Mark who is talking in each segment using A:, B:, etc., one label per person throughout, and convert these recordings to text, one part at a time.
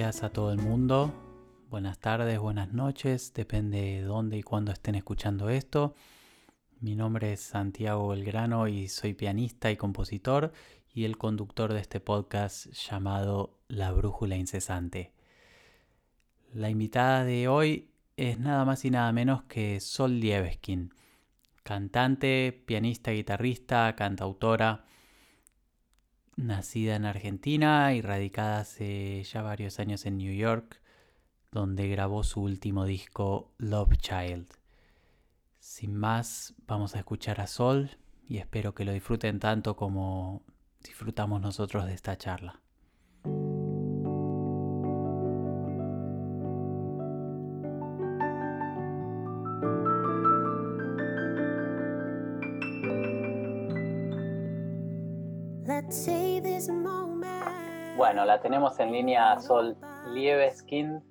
A: Días a todo el mundo, buenas tardes, buenas noches, depende de dónde y cuándo estén escuchando esto. Mi nombre es Santiago Belgrano y soy pianista y compositor y el conductor de este podcast llamado La Brújula Incesante. La invitada de hoy es nada más y nada menos que Sol Lieveskin, cantante, pianista, guitarrista, cantautora, nacida en Argentina y radicada hace ya varios años en New York, donde grabó su último disco Love Child. Sin más, vamos a escuchar a Sol y espero que lo disfruten tanto como disfrutamos nosotros de esta charla. Bueno, la tenemos en línea Sol Lieveskin.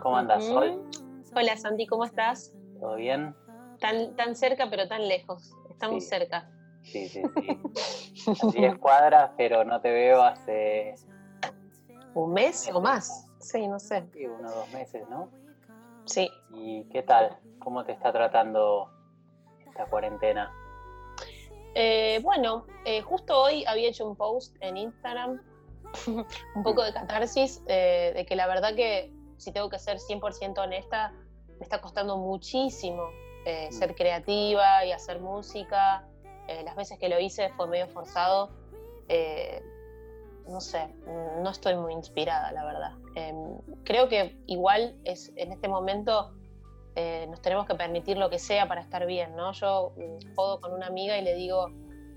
A: ¿Cómo andas, Sol?
B: Hola, Santi, ¿cómo estás?
A: ¿Todo bien?
B: Tan, tan cerca, pero tan lejos. Estamos cerca.
A: Sí, sí, sí. A 10 cuadras, pero no te veo hace.
B: ¿Un mes o más? Sí, no sé.
A: Sí, uno o dos meses, ¿no?
B: Sí.
A: ¿Y qué tal? ¿Cómo te está tratando esta cuarentena?
B: Eh, bueno, eh, justo hoy había hecho un post en Instagram un poco de catarsis, eh, de que la verdad que, si tengo que ser 100% honesta, me está costando muchísimo eh, mm. ser creativa y hacer música. Eh, las veces que lo hice fue medio forzado. no sé, no estoy muy inspirada, la verdad. Em, creo que igual es en este momento nos tenemos que permitir lo que sea para estar bien, ¿no? Yo mm, juego con una amiga y le digo,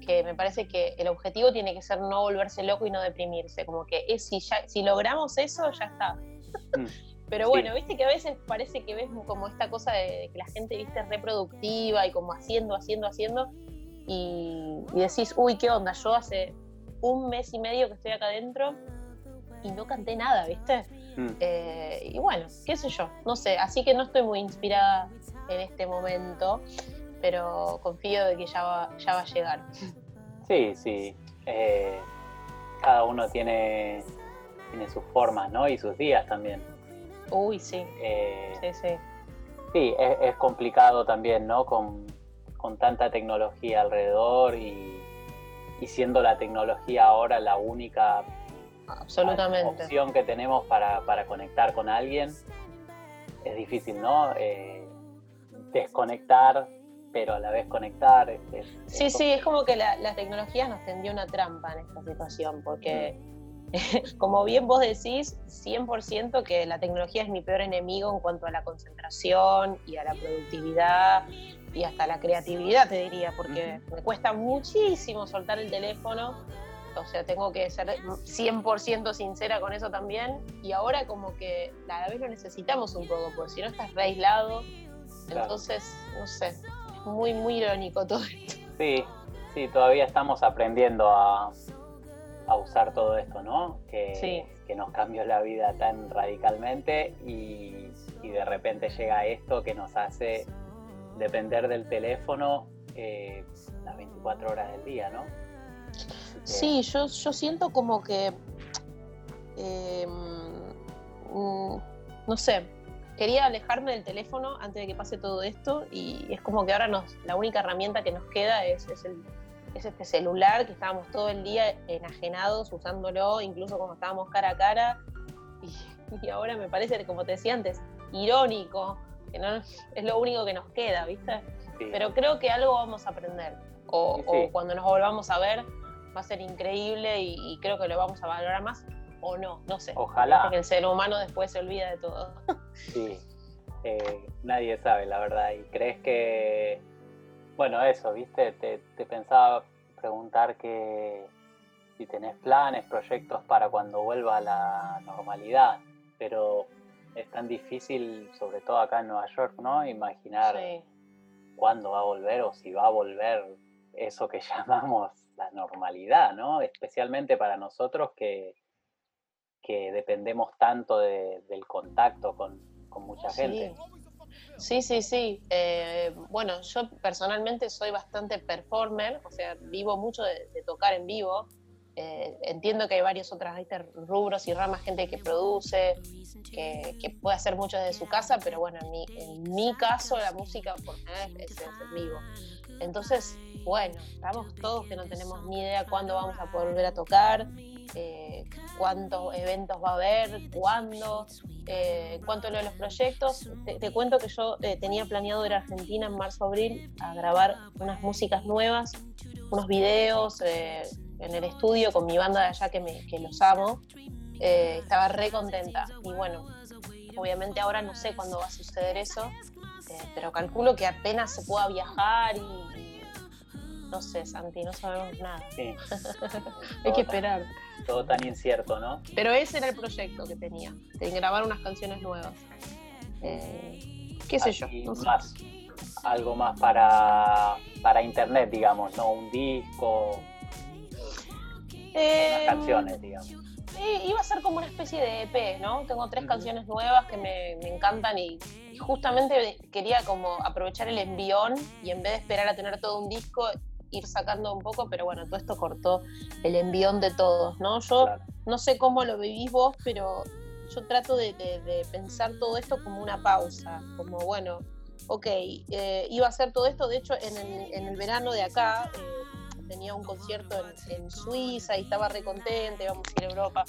B: que me parece que el objetivo tiene que ser no volverse loco y no deprimirse, como que es, si, ya, si logramos eso, ya está. Mm. Pero bueno, viste que a veces parece que ves como esta cosa de, que la gente, viste, es reproductiva y como haciendo, haciendo, haciendo, y, decís, uy, ¿qué onda? Yo hace un mes y medio que estoy acá adentro y no canté nada, ¿viste? Mm. Eh, y bueno, qué sé yo, no sé, así que no estoy muy inspirada en este momento pero confío de que ya va, ya va a llegar.
A: Sí, sí. Eh, cada uno tiene, tiene sus formas, ¿no? Y sus días también.
B: Uy, sí. Eh, sí, sí.
A: Sí, es, complicado también, ¿no? Con, tanta tecnología alrededor y, siendo la tecnología ahora la única
B: Absolutamente.
A: opción que tenemos para, conectar con alguien, es difícil, ¿no? Eh, desconectar pero a la vez conectar. Este,
B: sí, sí, es como que la, tecnología nos tendió una trampa en esta situación, porque mm. como bien vos decís, 100% que la tecnología es mi peor enemigo en cuanto a la concentración y a la productividad y hasta la creatividad, te diría, porque me cuesta muchísimo soltar el teléfono. O sea, tengo que ser 100% sincera con eso también. Y ahora como que a la vez lo necesitamos un poco, porque si no estás re aislado. Entonces, no sé, muy, muy irónico todo esto.
A: Sí, sí, todavía estamos aprendiendo a, usar todo esto, ¿no? Que, que nos cambió la vida tan radicalmente y, de repente llega esto que nos hace depender del teléfono eh, las 24 horas del día, ¿no?
B: Sí, yo, yo siento como que, em, mm, no sé, quería alejarme del teléfono antes de que pase todo esto y es como que ahora nos, la única herramienta que nos queda es, el, este celular que estábamos todo el día enajenados usándolo, incluso cuando estábamos cara a cara. Y, ahora me parece, como te decía antes, irónico, que no es lo único que nos queda, ¿viste? Pero creo que algo vamos a aprender. O, cuando nos volvamos a ver va a ser increíble y, y creo que lo vamos a valorar más o no, no sé.
A: Ojalá.
B: Porque el ser humano después se olvida de todo.
A: Sí, eh, nadie sabe la verdad. ¿Y crees que, bueno, eso, viste, te, pensaba preguntar que si tenés planes, proyectos para cuando vuelva a la normalidad, pero es tan difícil, sobre todo acá en Nueva York, ¿no? Imaginar cuándo va a volver o si va a volver eso que llamamos la normalidad, ¿no? Especialmente para nosotros que, que dependemos tanto del contacto con, mucha gente.
B: Sí, sí, sí. Eh, bueno, yo personalmente soy bastante performer, o sea, vivo mucho de, tocar en vivo. Eh, entiendo que hay varios otros rubros y ramas, gente que produce, que, puede hacer mucho desde su casa, pero bueno, en mi, en mi caso la música por es, es en vivo. Entonces, bueno, estamos todos que no tenemos ni idea cuándo vamos a poder volver a tocar, eh, cuántos eventos va a haber, cuándo, eh, cuánto lo de los proyectos. Te, cuento que yo eh, tenía planeado ir a Argentina en marzo-abril a grabar unas músicas nuevas, unos videos en el estudio con mi banda de allá que, me, que los amo. estaba re contenta y bueno, obviamente ahora no sé cuándo va a suceder eso, pero calculo que apenas se pueda viajar y, no sé, Santi, no sabemos nada. Hay que esperar.
A: Todo tan incierto, ¿no?
B: Pero ese era el proyecto que tenía, de grabar unas canciones nuevas. Eh, ¿Qué sé yo?
A: más, algo más para, para internet, digamos, ¿no? Un disco, eh, unas canciones, digamos
B: iba a ser como una especie de EP, ¿no? Tengo tres canciones nuevas que me, encantan y, justamente quería como aprovechar el envión y en vez de esperar a tener todo un disco, ir sacando un poco, pero bueno, todo esto cortó el envión de todos, ¿no? Yo no sé cómo lo vivís vos, pero yo trato de, pensar todo esto como una pausa, como bueno, ok, eh, iba a hacer todo esto, de hecho en el, verano de acá... Eh, tenía un concierto en, Suiza y estaba re contenta, íbamos a ir a Europa.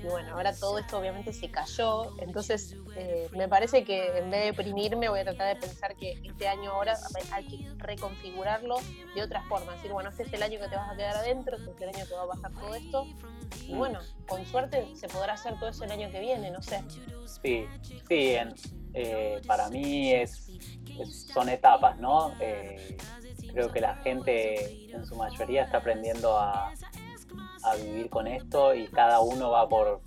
B: Y bueno, ahora todo esto obviamente se cayó, entonces eh, me parece que en vez de deprimirme voy a tratar de pensar que este año ahora hay que reconfigurarlo de otra forma, decir, bueno, este es el año que te vas a quedar adentro, este es el año que va a pasar todo esto, y bueno, con suerte se podrá hacer todo eso el año que viene, no sé.
A: Sí, sí, eh, para mí es, son etapas, ¿no? Eh, creo que la gente en su mayoría está aprendiendo a, vivir con esto y cada uno va por,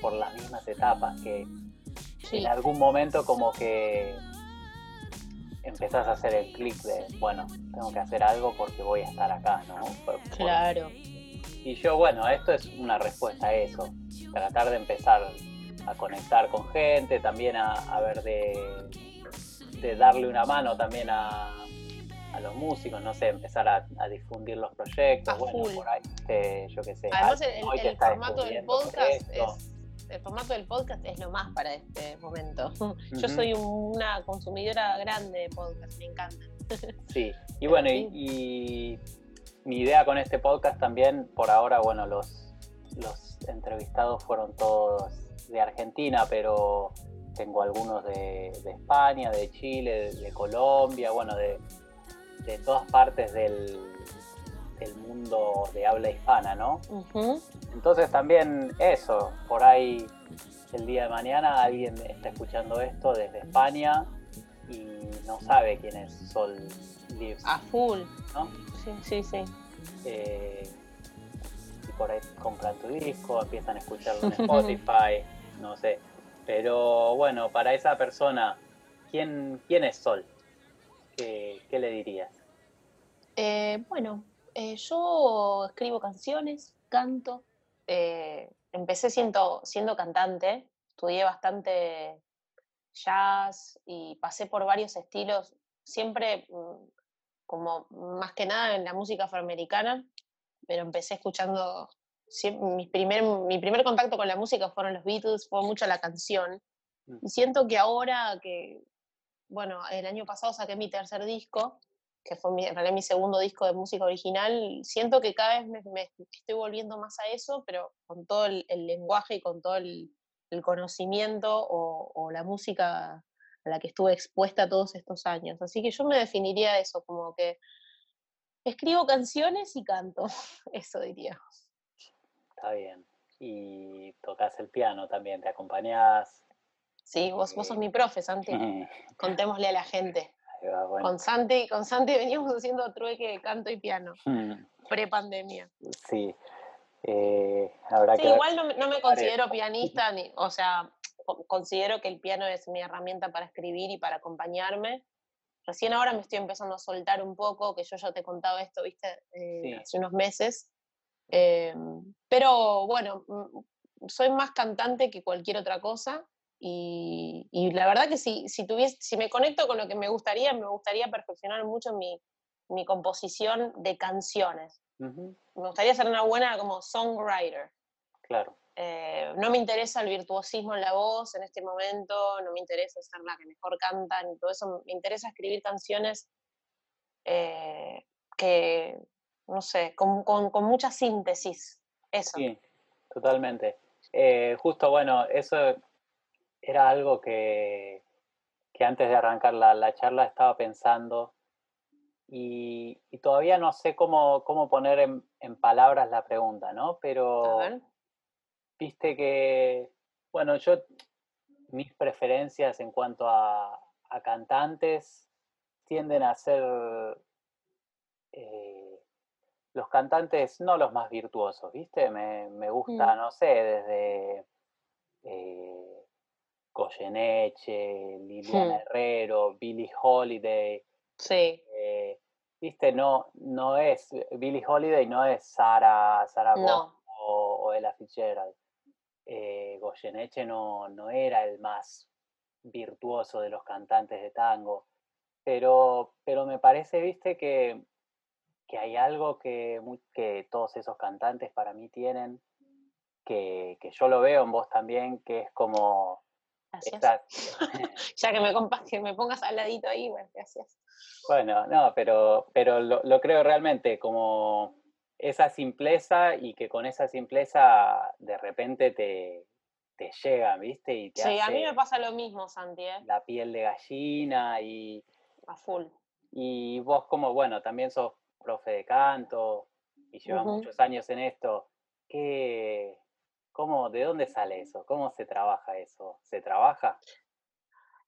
A: por las mismas etapas, que en algún momento como que empezás a hacer el clic de, bueno, tengo que hacer algo porque voy a estar acá, ¿no?
B: claro.
A: Y yo, bueno, esto es una respuesta a eso, tratar de empezar a conectar con gente, también a, ver de, de darle una mano también a, a los músicos, no sé, empezar a, difundir los proyectos, bueno, por ahí, este, yo qué sé.
B: Además, el, formato del podcast es el formato del podcast es lo más para este momento. Yo soy una consumidora grande de podcast, me encanta.
A: Sí, y bueno, y, mi idea con este podcast también, por ahora, bueno, los, los entrevistados fueron todos de Argentina, pero tengo algunos de, España, de Chile, de Colombia, bueno, de, de todas partes del, mundo de habla hispana, ¿no? Entonces también eso, por ahí el día de mañana alguien está escuchando esto desde España y no sabe quién es Sol Lives.
B: A full. ¿no? Sí, sí, sí.
A: Eh, y por ahí compran tu disco, empiezan a escucharlo en Spotify, no sé. Pero bueno, para esa persona, ¿quién, quién es Sol? ¿Qué, qué le dirías?
B: Eh, bueno, eh, yo escribo canciones, canto. Eh, empecé siendo, siendo cantante, estudié bastante jazz y pasé por varios estilos, siempre mm, como más que nada en la música afroamericana, pero empecé escuchando, mi primer, mi primer contacto con la música fueron los Beatles, fue mucho la canción. Mm. Y siento que ahora que, bueno, el año pasado saqué mi tercer disco, que fue mi, en realidad mi segundo disco de música original, siento que cada vez me, estoy volviendo más a eso, pero con todo el, lenguaje y con todo el, conocimiento o, la música a la que estuve expuesta todos estos años. Así que yo me definiría eso, como que escribo canciones y canto, eso diría.
A: Está bien. Y tocas el piano también, te acompañás.
B: Sí, vos, vos sos mi profe, Santi. Contémosle a la gente. Con, Santi, con Santi veníamos haciendo trueque de canto y piano, mm. pre-pandemia.
A: Sí.
B: Eh, habrá sí, igual no, me considero pianista, ni, o sea, considero que el piano es mi herramienta para escribir y para acompañarme. Recién ahora me estoy empezando a soltar un poco, que yo ya te he contado esto, viste, eh, hace unos meses. Eh, pero bueno, mm, soy más cantante que cualquier otra cosa y, la verdad que si, si, tuviese, si me conecto con lo que me gustaría, me gustaría perfeccionar mucho mi, mi composición de canciones. Me gustaría ser una buena como songwriter.
A: Claro.
B: Eh, no me interesa el virtuosismo en la voz en este momento, no me interesa ser la que mejor canta, ni todo eso. Me interesa escribir canciones eh, que, no sé, con, con, mucha síntesis. Eso.
A: Sí, totalmente. Eh, justo, bueno, eso era algo que, que antes de arrancar la, la charla estaba pensando y, todavía no sé cómo, cómo poner en, palabras la pregunta, ¿no? Pero viste que, bueno, yo, mis preferencias en cuanto a, cantantes tienden a ser eh, los cantantes, no los más virtuosos, ¿viste? Me, me gusta, mm. no sé, desde eh, Goyeneche, Liliana hmm. Herrero, Billie Holiday.
B: Sí.
A: Eh, viste, no, no es, Billie Holiday no es Sara, Sara o, Ella Fitzgerald. Eh, Goyeneche no, no era el más virtuoso de los cantantes de tango, pero, pero me parece, viste, que, que hay algo que, que todos esos cantantes para mí tienen, que, que yo lo veo en vos también, que es como
B: Gracias. ya que me, que me pongas al ladito ahí, bueno, gracias.
A: Bueno, no, pero, pero lo, creo realmente como esa simpleza y que con esa simpleza de repente te, te llega, ¿viste? Y
B: sí, a mí me pasa lo mismo, Santi. ¿eh?
A: La piel de gallina y...
B: A full.
A: Y vos como, bueno, también sos profe de canto y llevas muchos años en esto. ¿Qué, ¿Cómo, ¿De dónde sale eso? ¿Cómo se trabaja eso? ¿Se trabaja?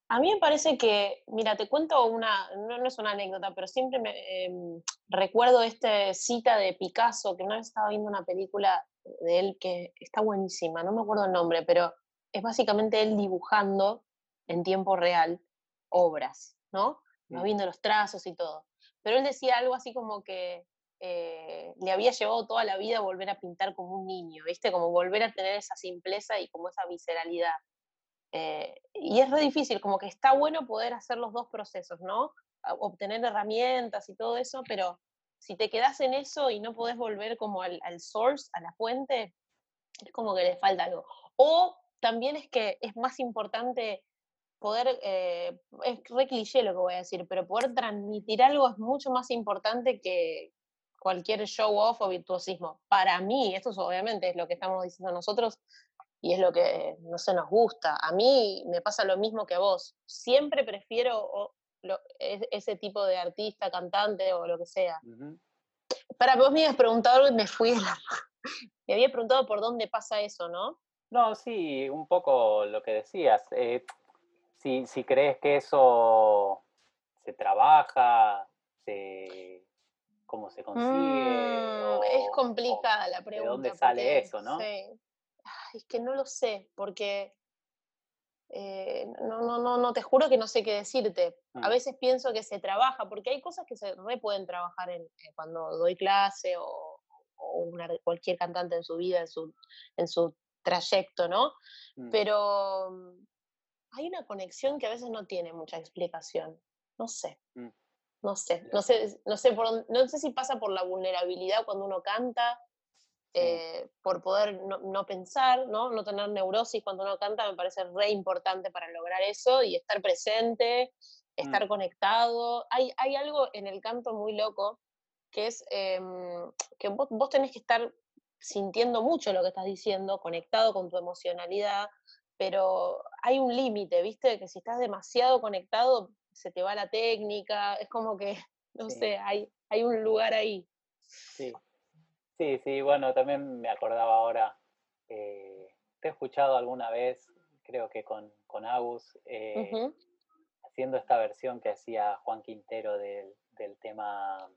B: A mí me parece que, mira, te cuento una, no, es una anécdota, pero siempre me em, recuerdo esta cita de Picasso, que una vez estaba viendo una película de él que está buenísima, no me acuerdo el nombre, pero es básicamente él dibujando en tiempo real obras, ¿no? Va mm. viendo los trazos y todo. Pero él decía algo así como que eh, le había llevado toda la vida volver a pintar como un niño, ¿viste? Como volver a tener esa simpleza y como esa visceralidad. Eh, y es re difícil, como que está bueno poder hacer los dos procesos, ¿no? Obtener herramientas y todo eso, pero si te quedas en eso y no podés volver como al, source, a la fuente, es como que le falta algo. O también es que es más importante poder, eh, es re cliché lo que voy a decir, pero poder transmitir algo es mucho más importante que, cualquier show off o virtuosismo. Para mí, esto obviamente es lo que estamos diciendo nosotros y es lo que no se nos gusta. A mí me pasa lo mismo que a vos. Siempre prefiero ese tipo de artista, cantante o lo que sea. Para vos me habías preguntado y me fui Me había preguntado por dónde pasa eso, ¿no?
A: No, sí, un poco lo que decías. Eh, si, si crees que eso se trabaja, se, cómo se consigue. Mm,
B: es complicada la pregunta.
A: ¿De dónde sale eso, no?
B: es que no lo sé, porque eh, no, no, no, no, te juro que no sé qué decirte. A mm. veces pienso que se trabaja, porque hay cosas que se re pueden trabajar en, eh, cuando doy clase o, cualquier cantante en su vida, en su, en su trayecto, ¿no? Mm. Pero hay una conexión que a veces no tiene mucha explicación. No sé. No sé, no sé, no sé, por, no sé si pasa por la vulnerabilidad cuando uno canta, eh, por poder no, pensar, ¿no? no tener neurosis cuando uno canta, me parece re importante para lograr eso y estar presente, estar mm. conectado. Hay, hay algo en el canto muy loco que es em, que vos, vos tenés que estar sintiendo mucho lo que estás diciendo, conectado con tu emocionalidad, pero hay un límite, ¿viste? Que si estás demasiado conectado, se te va la técnica, es como que, no sé, hay, hay un lugar ahí.
A: Sí, sí, sí, bueno, también me acordaba ahora, eh, te he escuchado alguna vez, creo que con, con Agus, eh, haciendo esta versión que hacía Juan Quintero del, tema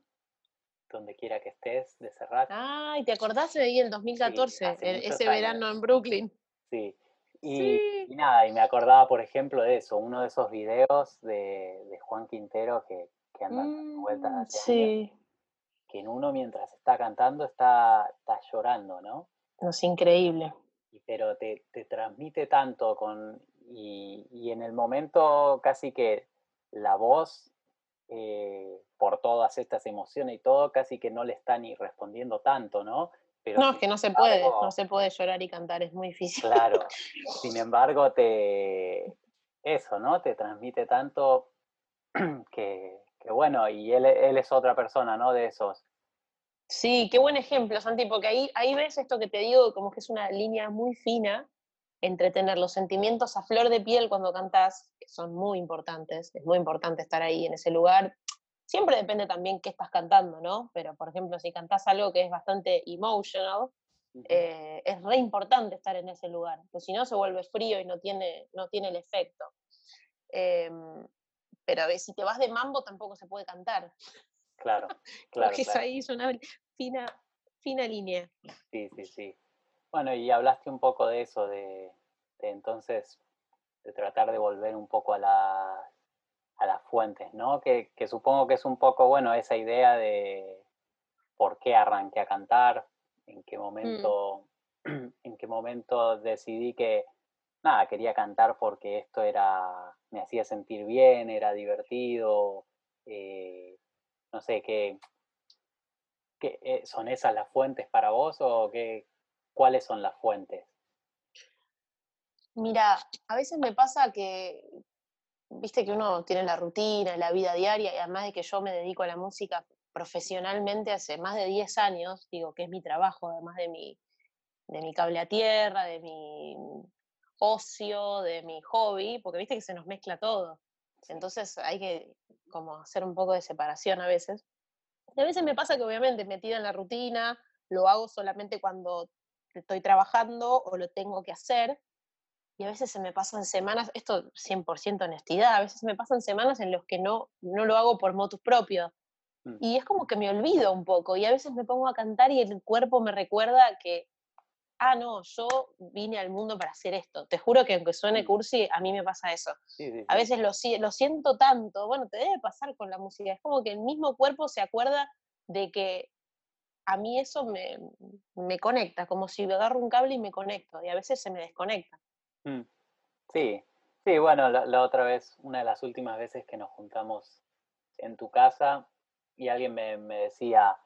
A: Donde quiera que estés, de Serrat.
B: Ay, ¿te acordás de ahí en 2014, ese verano en Brooklyn?
A: Sí, y, nada, y me acordaba, por ejemplo, de eso, uno de esos videos de, Juan Quintero que, que andan vueltas mm, hacia sí. que en uno mientras está cantando está, está llorando, ¿no?
B: Es increíble.
A: pero te, te transmite tanto con, y, y, en el momento casi que la voz eh, por todas estas emociones y todo, casi que no le está ni respondiendo tanto, ¿no?
B: Pero no, es que no se puede, no se puede llorar y cantar, es muy difícil.
A: Claro, sin embargo, te, eso, ¿no? Te transmite tanto que, bueno, y él, él, es otra persona, ¿no? De esos.
B: Sí, qué buen ejemplo, Santi, porque ahí, ahí ves esto que te digo, como que es una línea muy fina entre tener los sentimientos a flor de piel cuando cantas, que son muy importantes, es muy importante estar ahí en ese lugar. Siempre depende también qué estás cantando, ¿no? Pero, por ejemplo, si cantás algo que es bastante emotional, eh, es re importante estar en ese lugar, pues si no se vuelve frío y no tiene, no tiene el efecto. Em, pero a ver, si te vas de mambo tampoco se puede cantar.
A: Claro, claro.
B: Porque es ahí es una fina, fina línea.
A: Sí, sí, sí. Bueno, y hablaste un poco de eso, de, entonces, de tratar de volver un poco a, a las fuentes, ¿no? Que, supongo que es un poco, bueno, esa idea de por qué arranqué a cantar, en qué mm. momento, en qué momento decidí que, nada, quería cantar porque esto era, me hacía sentir bien, era divertido, eh, no sé, ¿qué, qué, eh, son esas las fuentes para vos o qué, ¿cuáles son las fuentes?
B: Mira, a veces me pasa que, viste que uno tiene la rutina, la vida diaria, y además de que yo me dedico a la música profesionalmente hace más de 10 años, digo que es mi trabajo, además de mi, de mi cable a tierra, de mi ocio, de mi hobby, porque viste que se nos mezcla todo. Entonces hay que como hacer un poco de separación a veces. Y a veces me pasa que obviamente metida en la rutina, lo hago solamente cuando estoy trabajando o lo tengo que hacer. Y a veces se me pasan semanas, esto 100% honestidad, a veces me pasan semanas en los que no, no lo hago por motus propio. Mm. Y es como que me olvido un poco y a veces me pongo a cantar y el cuerpo me recuerda que, ah, no, yo vine al mundo para hacer esto. Te juro que aunque suene mm. cursi, a mí me pasa eso. A veces lo, lo siento tanto, bueno, te debe pasar con la música, es como que el mismo cuerpo se acuerda de que a mí eso me, me, conecta, como si agarro un cable y me conecto, y a veces se me desconecta.
A: Mm. Sí, sí, bueno, la, otra vez, una de las últimas veces que nos juntamos en tu casa, y alguien me, me decía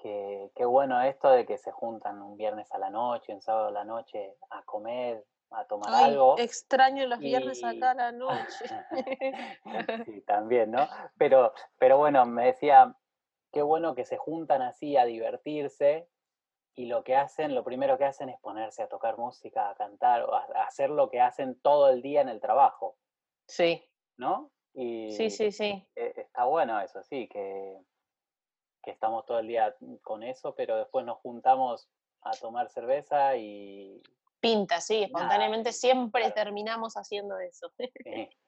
A: que qué bueno esto de que se juntan un viernes a la noche, un sábado a la noche a comer, a tomar
B: Ay,
A: algo.
B: Extraño los viernes acá a la noche.
A: sí, también, ¿no? Pero, pero bueno, me decía, qué bueno que se juntan así a divertirse y lo que hacen, lo primero que hacen es ponerse a tocar música, a cantar, o a, hacer lo que hacen todo el día en el trabajo.
B: Sí.
A: ¿No?
B: Y sí, sí, sí.
A: E, está bueno eso, sí, que, que estamos todo el día con eso, pero después nos juntamos a tomar cerveza y...
B: Pinta, sí, espontáneamente siempre terminamos haciendo eso.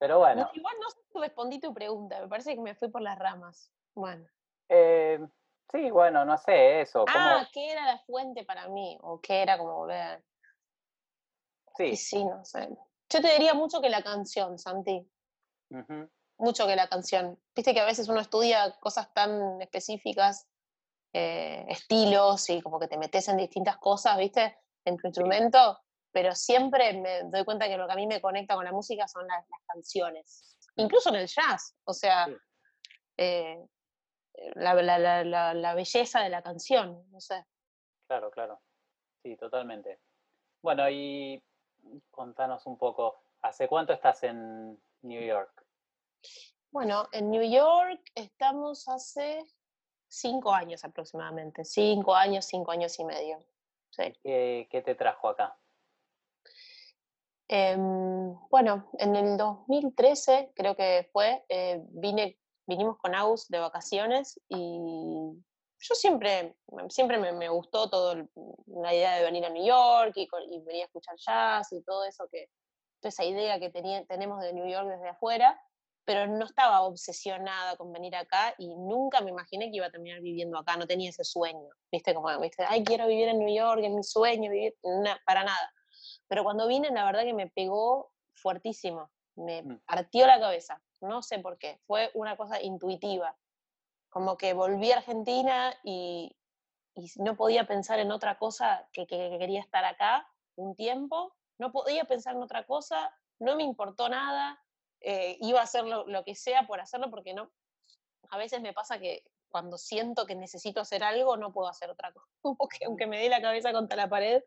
A: Pero bueno.
B: igual no respondí tu pregunta, me parece que me fui por las ramas. Bueno.
A: Eh, sí, bueno, no sé, eso.
B: Ah, ¿qué era la fuente para mí? ¿O qué era como volver?
A: Sí.
B: sí, no sé. Yo te diría mucho que la canción, Santi. Mucho que la canción. Viste que a veces uno estudia cosas tan específicas, eh, estilos, y como que te metes en distintas cosas, ¿viste? En tu instrumento pero siempre me doy cuenta que lo que a mí me conecta con la música son las, canciones, mm. incluso en el jazz, o sea, eh, la, belleza de la canción, no sé.
A: Claro, claro, sí, totalmente. Bueno, y contanos un poco, ¿hace cuánto estás en New York?
B: Bueno, en New York estamos hace cinco años aproximadamente, cinco años, cinco años y medio.
A: ¿Qué te trajo acá?
B: Em, bueno, en el 2013 creo que fue, eh, vine, vinimos con Aus de vacaciones y yo siempre, siempre me, gustó todo la idea de venir a New York y, venir a escuchar jazz y todo eso que, toda esa idea que tenemos de New York desde afuera, pero no estaba obsesionada con venir acá y nunca me imaginé que iba a terminar viviendo acá, no tenía ese sueño, viste, como, viste, ay, quiero vivir en New York, es mi sueño, vivir, para nada. Pero cuando vine, la verdad que me pegó fuertísimo, me mm. partió la cabeza, no sé por qué, fue una cosa intuitiva, como que volví a Argentina y, no podía pensar en otra cosa que, quería estar acá un tiempo, no podía pensar en otra cosa, no me importó nada, eh, iba a hacer lo, que sea por hacerlo, porque no, a veces me pasa que cuando siento que necesito hacer algo, no puedo hacer otra cosa, aunque me dé la cabeza contra la pared.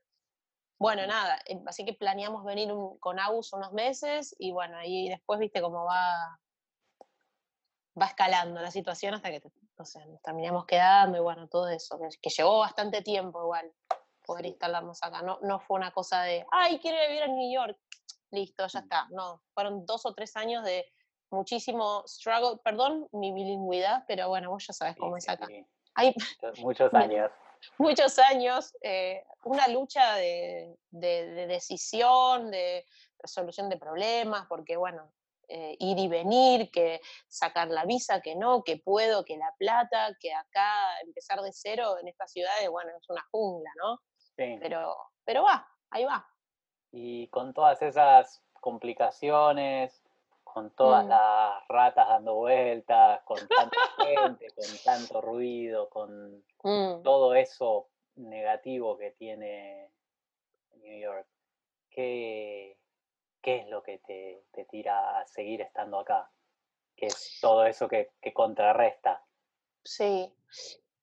B: Bueno, nada, em, así que planeamos venir con Agus unos meses y bueno, ahí después viste cómo va, va escalando la situación hasta que nos terminamos quedando y bueno, todo eso, que, llevó bastante tiempo igual poder instalarnos acá. No, no fue una cosa de, ay, quiero vivir en New York, listo, ya mm. está. No, fueron dos o tres años de muchísimo struggle, perdón mi bilingüidad, pero bueno, vos ya sabes cómo es acá.
A: Hay muchos años.
B: Muchos años, eh, una lucha de, de, decisión, de resolución de problemas, porque bueno, eh, ir y venir, que sacar la visa, que no, que puedo, que la plata, que acá empezar de cero en esta ciudad, bueno, es una jungla, ¿no? Sí. Pero, pero va, ahí va.
A: Y con todas esas complicaciones, con todas mm. las ratas dando vueltas, con tanta gente, con tanto ruido, con mm. todo eso negativo que tiene New York, ¿qué, qué es lo que te, tira a seguir estando acá? ¿Qué es todo eso que, contrarresta?
B: Sí.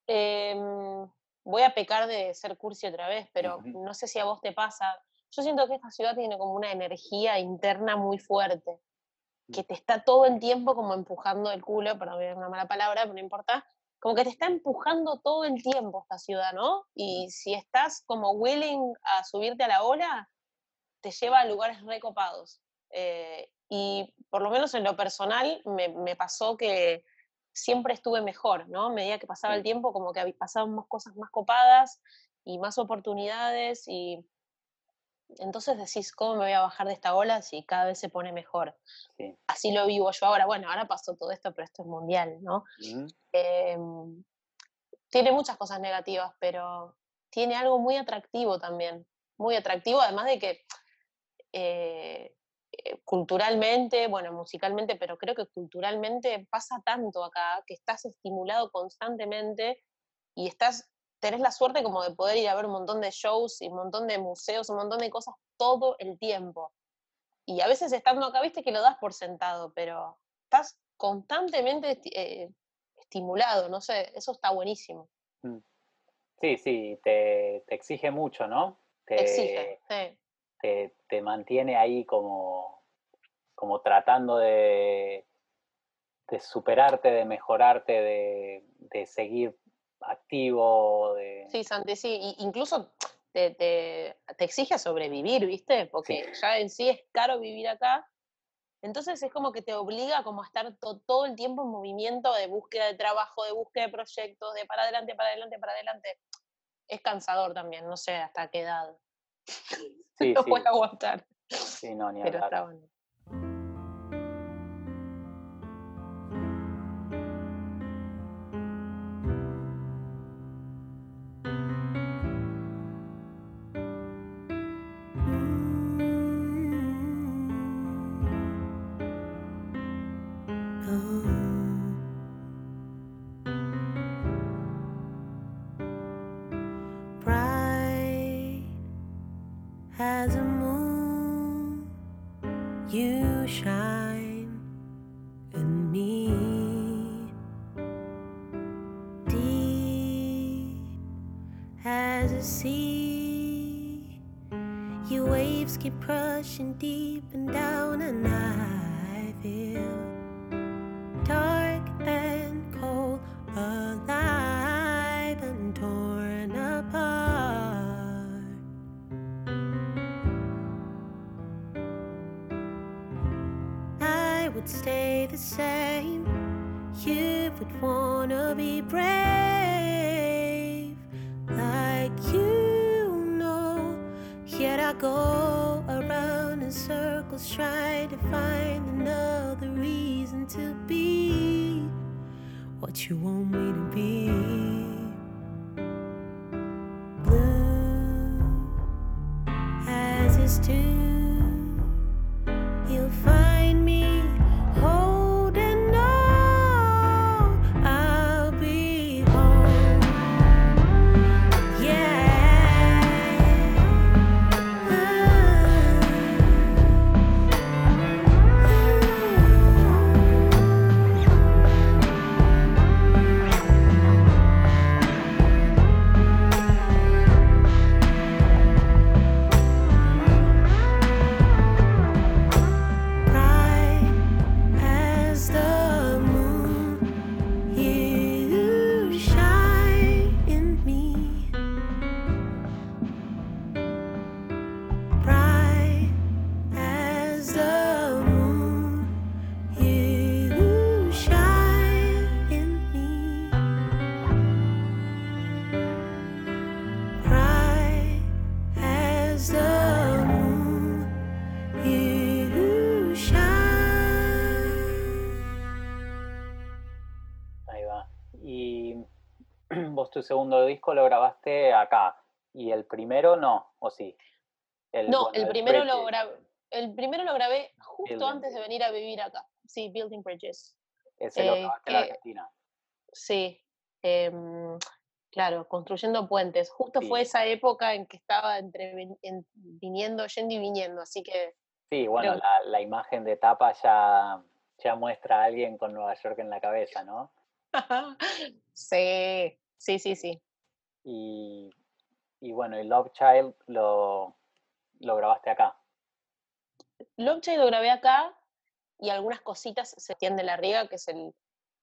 B: Em, voy a pecar de ser cursi otra vez, pero no sé si a vos te pasa. Yo siento que esta ciudad tiene como una energía interna muy fuerte. Que te está todo el tiempo como empujando el culo, para ver una mala palabra, pero no importa, como que te está empujando todo el tiempo esta ciudad, ¿no? Y si estás como willing a subirte a la ola, te lleva a lugares recopados. Eh, y por lo menos en lo personal me, pasó que siempre estuve mejor, ¿no? A medida que pasaba el tiempo, como que pasaban más cosas más copadas y más oportunidades y entonces decís, ¿cómo me voy a bajar de esta ola si cada vez se pone mejor? Así lo vivo yo ahora. Bueno, ahora pasó todo esto, pero esto es mundial, ¿no? Em, tiene muchas cosas negativas, pero tiene algo muy atractivo también. Muy atractivo, además de que eh, eh, culturalmente, bueno, musicalmente, pero creo que culturalmente pasa tanto acá que estás estimulado constantemente y estás, tenés la suerte como de poder ir a ver un montón de shows y un montón de museos, un montón de cosas todo el tiempo. Y a veces estando acá, viste que lo das por sentado, pero estás constantemente eh, estimulado, no sé, eso está buenísimo. Mm.
A: Sí, sí, te, te exige mucho, ¿no?
B: Te exige, sí
A: te, mantiene ahí como, como tratando de, de superarte, de mejorarte, de, seguir activo. De...
B: Sí, Santi, sí, incluso te, te, exige sobrevivir, ¿viste? Porque ya en sí es caro vivir acá. Entonces es como que te obliga como a estar todo el tiempo en movimiento de búsqueda de trabajo, de búsqueda de proyectos, de para adelante, para adelante, para adelante. Es cansador también, no sé hasta qué edad. Sí, no sí. puedo aguantar.
A: Sí, no, ni
B: Pero está bueno.
C: as a moon you shine in me. Deep as a sea your waves keep crushing deep and down and I
A: tu segundo disco lo grabaste acá y el primero no, ¿o sí?
B: no, el, primero lo grabé, el primero lo grabé justo antes de venir a vivir acá. Sí, Building Bridges.
A: Ese lo eh, grabaste en Argentina.
B: Sí, em, claro, construyendo puentes. Justo fue esa época en que estaba entre viniendo, yendo y viniendo, así que...
A: Sí, bueno, la, la, imagen de tapa ya, ya muestra a alguien con Nueva York en la cabeza, ¿no?
B: sí, sí, sí, sí.
A: Y, y bueno, y Love Child lo, lo grabaste acá.
B: Love Child lo grabé acá y algunas cositas se tiende la Riga, que es el,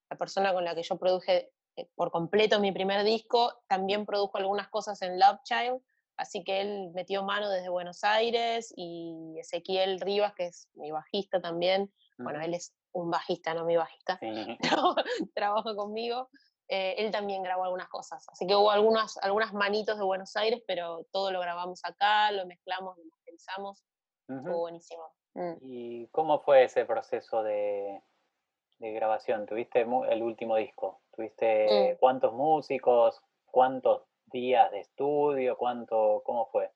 B: la persona con la que yo produje eh, por completo mi primer disco, también produjo algunas cosas en Love Child, así que él metió mano desde Buenos Aires y Ezequiel Rivas, que es mi bajista también, bueno, él es un bajista, no mi bajista, trabaja conmigo, eh, él también grabó algunas cosas. Así que hubo algunas, algunas manitos de Buenos Aires, pero todo lo grabamos acá, lo mezclamos, lo masterizamos. Fue buenísimo.
A: Mm. ¿Y cómo fue ese proceso de, grabación? ¿Tuviste el último disco? ¿Tuviste mm. cuántos músicos? ¿Cuántos días de estudio? ¿Cuánto, ¿Cómo fue?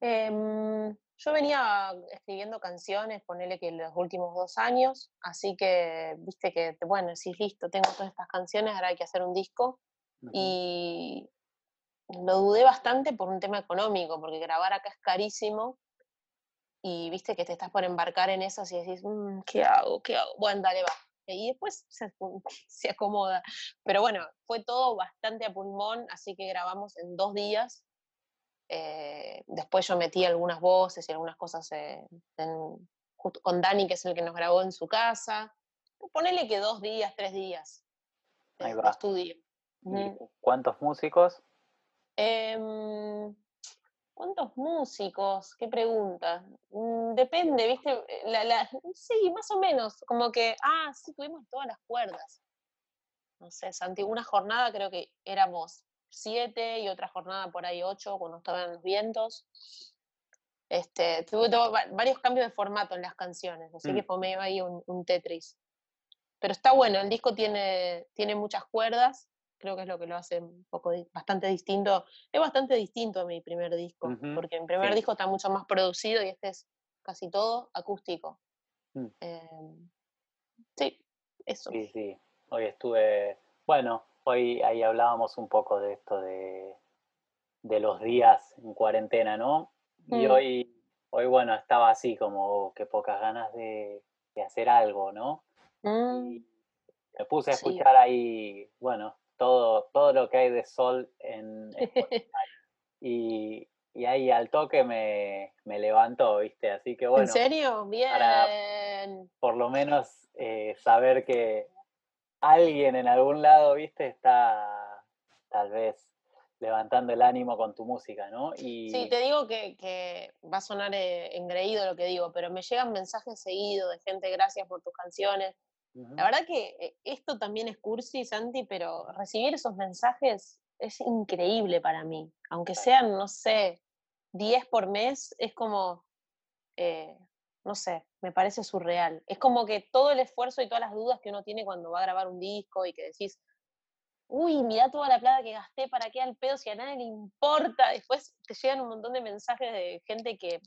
B: Em, yo venía escribiendo canciones, ponele que los últimos dos años, así que, viste que, bueno, decís, listo, tengo todas estas canciones, ahora hay que hacer un disco. Y lo dudé bastante por un tema económico, porque grabar acá es carísimo. Y viste que te estás por embarcar en eso y decís, mm, ¿qué hago? ¿Qué hago? Bueno, dale, va. Y después se, se acomoda. Pero bueno, fue todo bastante a pulmón, así que grabamos en dos días eh, después yo metí algunas voces y algunas cosas con Dani, que es el que nos grabó en su casa. Ponele que dos días, tres días
A: de, estudio. ¿Cuántos músicos?
B: Em, ¿Cuántos músicos? ¿Qué pregunta? Mm, depende, ¿viste? sí, más o menos. Como que, ah, sí, tuvimos todas las cuerdas. No sé, Santi, una jornada creo que éramos siete y otra jornada por ahí ocho cuando estaban los vientos. Este, tuve, varios cambios de formato en las canciones, así que mm. fue medio ahí un, Tetris. Pero está bueno, el disco tiene, tiene muchas cuerdas, creo que es lo que lo hace un poco bastante distinto. Es bastante distinto a mi primer disco, porque mi primer disco está mucho más producido y este es casi todo acústico. Mm. Em, sí, eso.
A: Sí, sí. Hoy estuve, bueno, Hoy ahí hablábamos un poco de esto de, los días en cuarentena, ¿no? Y mm. hoy, hoy, bueno, estaba así como oh, que pocas ganas de, hacer algo, ¿no? Mm. me puse a escuchar ahí, bueno, todo, todo lo que hay de sol en, y, y, ahí al toque me, me, levantó, ¿viste? Así que bueno.
B: ¿En serio? Bien.
A: por lo menos eh, saber que alguien en algún lado, viste, está tal vez levantando el ánimo con tu música, ¿no?
B: Y... Sí, te digo que, va a sonar eh, engreído lo que digo, pero me llegan mensajes seguidos de gente, gracias por tus canciones. La verdad que eh, esto también es cursi, Santi, pero recibir esos mensajes es increíble para mí. Aunque sean, no sé, 10 por mes, es como, eh, no sé, me parece surreal. Es como que todo el esfuerzo y todas las dudas que uno tiene cuando va a grabar un disco y que decís, uy, mira toda la plata que gasté, ¿para qué al pedo si a nadie le importa? Después te llegan un montón de mensajes de gente que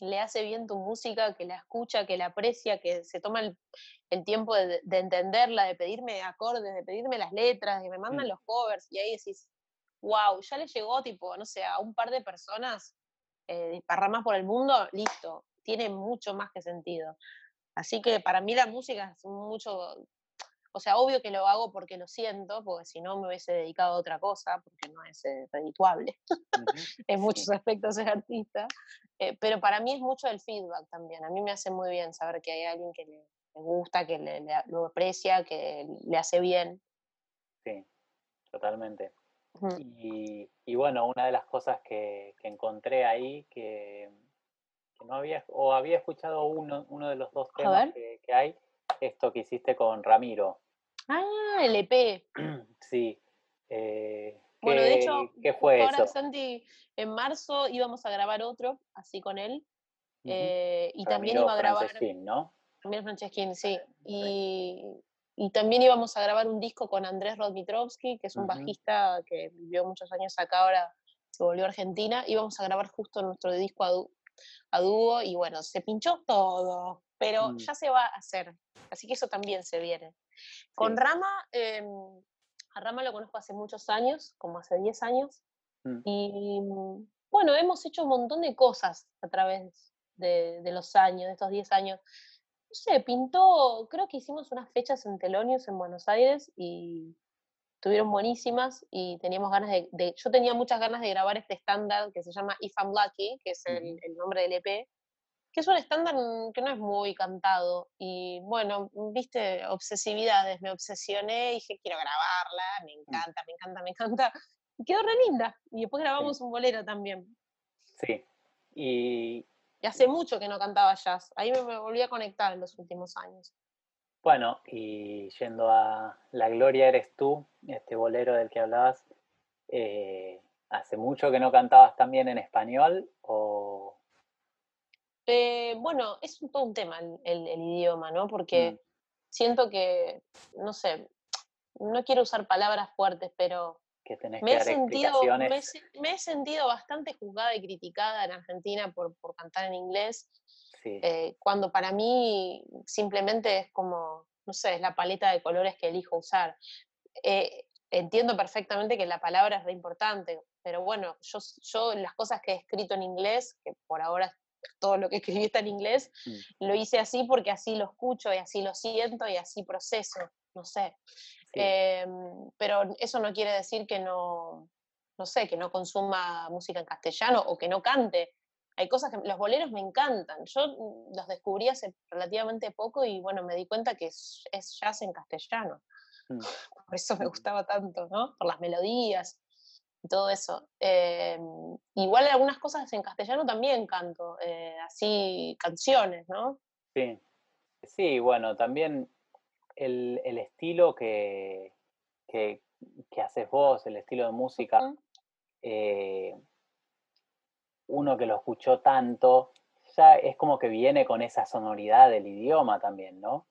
B: le hace bien tu música, que la escucha, que la aprecia, que se toma el, tiempo de, entenderla, de pedirme acordes, de pedirme las letras, y me mandan mm. los covers, y ahí decís, wow, ya le llegó tipo, no sé, a un par de personas eh, más por el mundo, listo, tiene mucho más que sentido. Así que para mí la música es mucho, o sea, obvio que lo hago porque lo siento, porque si no me hubiese dedicado a otra cosa, porque no es eh, redituable en muchos aspectos ser artista, eh, pero para mí es mucho el feedback también. A mí me hace muy bien saber que hay alguien que le, gusta, que le, lo aprecia, que le hace bien.
A: Sí, totalmente. y, bueno, una de las cosas que encontré ahí que que había, o había escuchado uno, uno de los dos temas que, hay, esto que hiciste con Ramiro.
B: Ah, el EP.
A: sí. Eh,
B: bueno, de hecho, ¿qué fue ahora Santi, en marzo íbamos a grabar otro, así con él. Eh, y también iba a grabar.
A: ¿no?
B: Franceschín, sí. Y y también íbamos a grabar un disco con Andrés Rodmitrovsky, que es un bajista que vivió muchos años acá, ahora se volvió a Argentina. Íbamos a grabar justo nuestro disco a, dúo y bueno, se pinchó todo, pero mm. ya se va a hacer. Así que eso también se viene. Con Rama, em, a Rama lo conozco hace muchos años, como hace 10 años, mm. y bueno, hemos hecho un montón de cosas a través de, de los años, de estos 10 años no sé, pintó, creo que hicimos unas fechas en Telonius en Buenos Aires y estuvieron buenísimas y teníamos ganas de, yo tenía muchas ganas de grabar este estándar que se llama If I'm Lucky, que es el, nombre del EP, que es un estándar que no es muy cantado y bueno, viste, obsesividades, me obsesioné dije quiero grabarla, me mm. encanta, me encanta, me encanta. Y quedó re linda. Y después grabamos un bolero también.
A: Sí. Y,
B: y hace mucho que no cantaba jazz. Ahí me, volví a conectar en los últimos años.
A: Bueno, y yendo a La Gloria eres tú, este bolero del que hablabas, eh, ¿hace mucho que no cantabas también en español? O...
B: Eh, bueno, es todo un tema el, idioma, ¿no? Porque mm. siento que, no sé, no quiero usar palabras fuertes, pero me he sentido, me, he sentido bastante juzgada y criticada en Argentina por, por cantar en inglés, eh, cuando para mí simplemente es como, no sé, es la paleta de colores que elijo usar. Eh, entiendo perfectamente que la palabra es re importante, pero bueno, yo, yo las cosas que he escrito en inglés, que por ahora todo lo que escribí está en inglés, mm. lo hice así porque así lo escucho y así lo siento y así proceso, no sé. Em, pero eso no quiere decir que no, no sé, que no consuma música en castellano o que no cante. Hay cosas que los boleros me encantan. Yo mm, los descubrí hace relativamente poco y bueno, me di cuenta que es, jazz en castellano. Mm. Por eso me gustaba tanto, ¿no? Por las melodías y todo eso. Em, igual algunas cosas en castellano también canto, eh, así canciones, ¿no?
A: Sí. Sí, bueno, también el, estilo que, que, haces vos, el estilo de música, eh, uno que lo escuchó tanto, ya es como que viene con esa sonoridad del idioma también, ¿no?